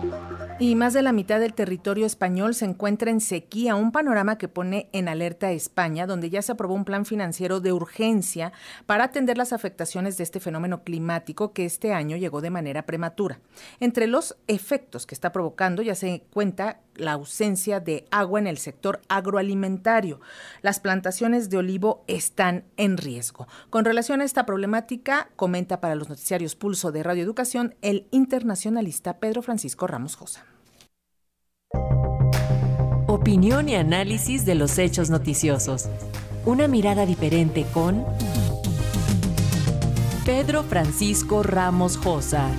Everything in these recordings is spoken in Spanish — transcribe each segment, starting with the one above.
Thank you. Y más de la mitad del territorio español se encuentra en sequía, un panorama que pone en alerta a España, donde ya se aprobó un plan financiero de urgencia para atender las afectaciones de este fenómeno climático que este año llegó de manera prematura. Entre los efectos que está provocando ya se cuenta la ausencia de agua en el sector agroalimentario. Las plantaciones de olivo están en riesgo. Con relación a esta problemática, comenta para los noticiarios Pulso de Radio Educación el internacionalista Pedro Francisco Ramos Opinión y análisis de los hechos noticiosos. Una mirada diferente con Pedro Francisco Ramos Josa.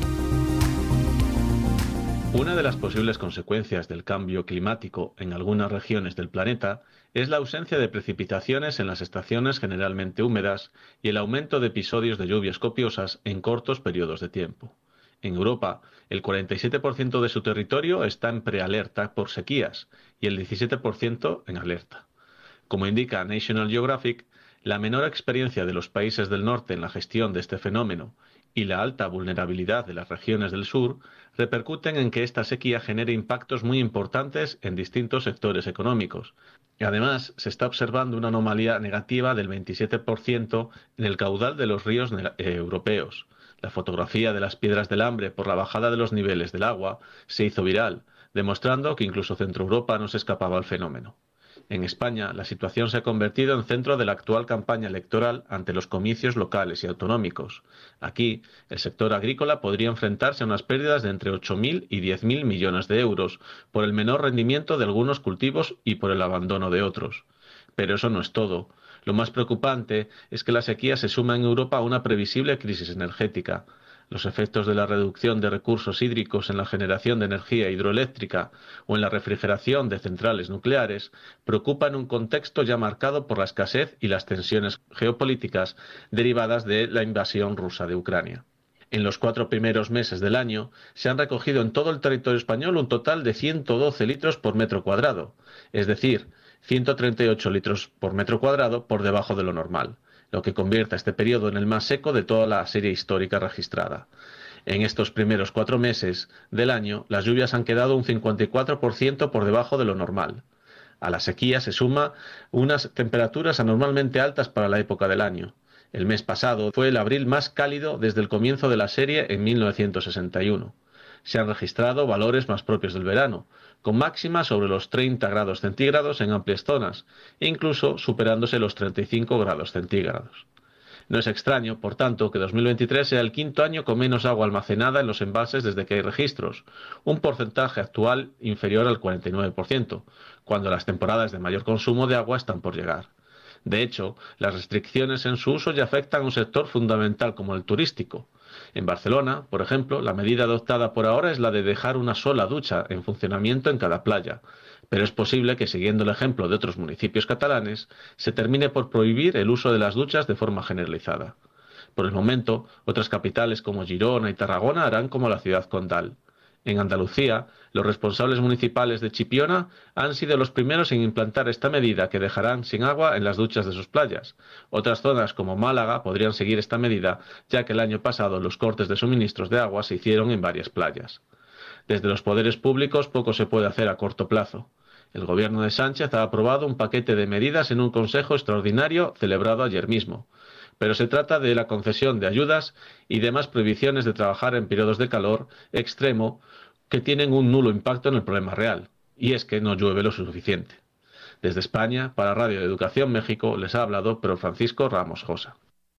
Una de las posibles consecuencias del cambio climático en algunas regiones del planeta es la ausencia de precipitaciones en las estaciones generalmente húmedas y el aumento de episodios de lluvias copiosas en cortos periodos de tiempo. En Europa, el 47% de su territorio está en prealerta por sequías y el 17% en alerta. Como indica National Geographic, la menor experiencia de los países del norte en la gestión de este fenómeno y la alta vulnerabilidad de las regiones del sur repercuten en que esta sequía genere impactos muy importantes en distintos sectores económicos. Y además, se está observando una anomalía negativa del 27% en el caudal de los ríos eh, europeos, la fotografía de las piedras del hambre por la bajada de los niveles del agua se hizo viral, demostrando que incluso Centro Europa no se escapaba al fenómeno. En España, la situación se ha convertido en centro de la actual campaña electoral ante los comicios locales y autonómicos. Aquí, el sector agrícola podría enfrentarse a unas pérdidas de entre 8.000 y 10.000 millones de euros por el menor rendimiento de algunos cultivos y por el abandono de otros. Pero eso no es todo. Lo más preocupante es que la sequía se suma en Europa a una previsible crisis energética. Los efectos de la reducción de recursos hídricos en la generación de energía hidroeléctrica o en la refrigeración de centrales nucleares preocupan un contexto ya marcado por la escasez y las tensiones geopolíticas derivadas de la invasión rusa de Ucrania. En los cuatro primeros meses del año se han recogido en todo el territorio español un total de 112 litros por metro cuadrado, es decir, 138 litros por metro cuadrado por debajo de lo normal, lo que convierte a este periodo en el más seco de toda la serie histórica registrada. En estos primeros cuatro meses del año, las lluvias han quedado un 54% por debajo de lo normal. A la sequía se suma unas temperaturas anormalmente altas para la época del año. El mes pasado fue el abril más cálido desde el comienzo de la serie en 1961. Se han registrado valores más propios del verano, con máximas sobre los 30 grados centígrados en amplias zonas, incluso superándose los 35 grados centígrados. No es extraño, por tanto, que 2023 sea el quinto año con menos agua almacenada en los envases desde que hay registros, un porcentaje actual inferior al 49%, cuando las temporadas de mayor consumo de agua están por llegar. De hecho, las restricciones en su uso ya afectan a un sector fundamental como el turístico, en Barcelona, por ejemplo, la medida adoptada por ahora es la de dejar una sola ducha en funcionamiento en cada playa, pero es posible que, siguiendo el ejemplo de otros municipios catalanes, se termine por prohibir el uso de las duchas de forma generalizada. Por el momento, otras capitales como Girona y Tarragona harán como la ciudad condal. En Andalucía, los responsables municipales de Chipiona han sido los primeros en implantar esta medida que dejarán sin agua en las duchas de sus playas. Otras zonas como Málaga podrían seguir esta medida, ya que el año pasado los cortes de suministros de agua se hicieron en varias playas. Desde los poderes públicos poco se puede hacer a corto plazo. El gobierno de Sánchez ha aprobado un paquete de medidas en un consejo extraordinario celebrado ayer mismo pero se trata de la concesión de ayudas y demás prohibiciones de trabajar en periodos de calor extremo que tienen un nulo impacto en el problema real, y es que no llueve lo suficiente. Desde España, para Radio Educación México, les ha hablado Pedro Francisco Ramos Josa.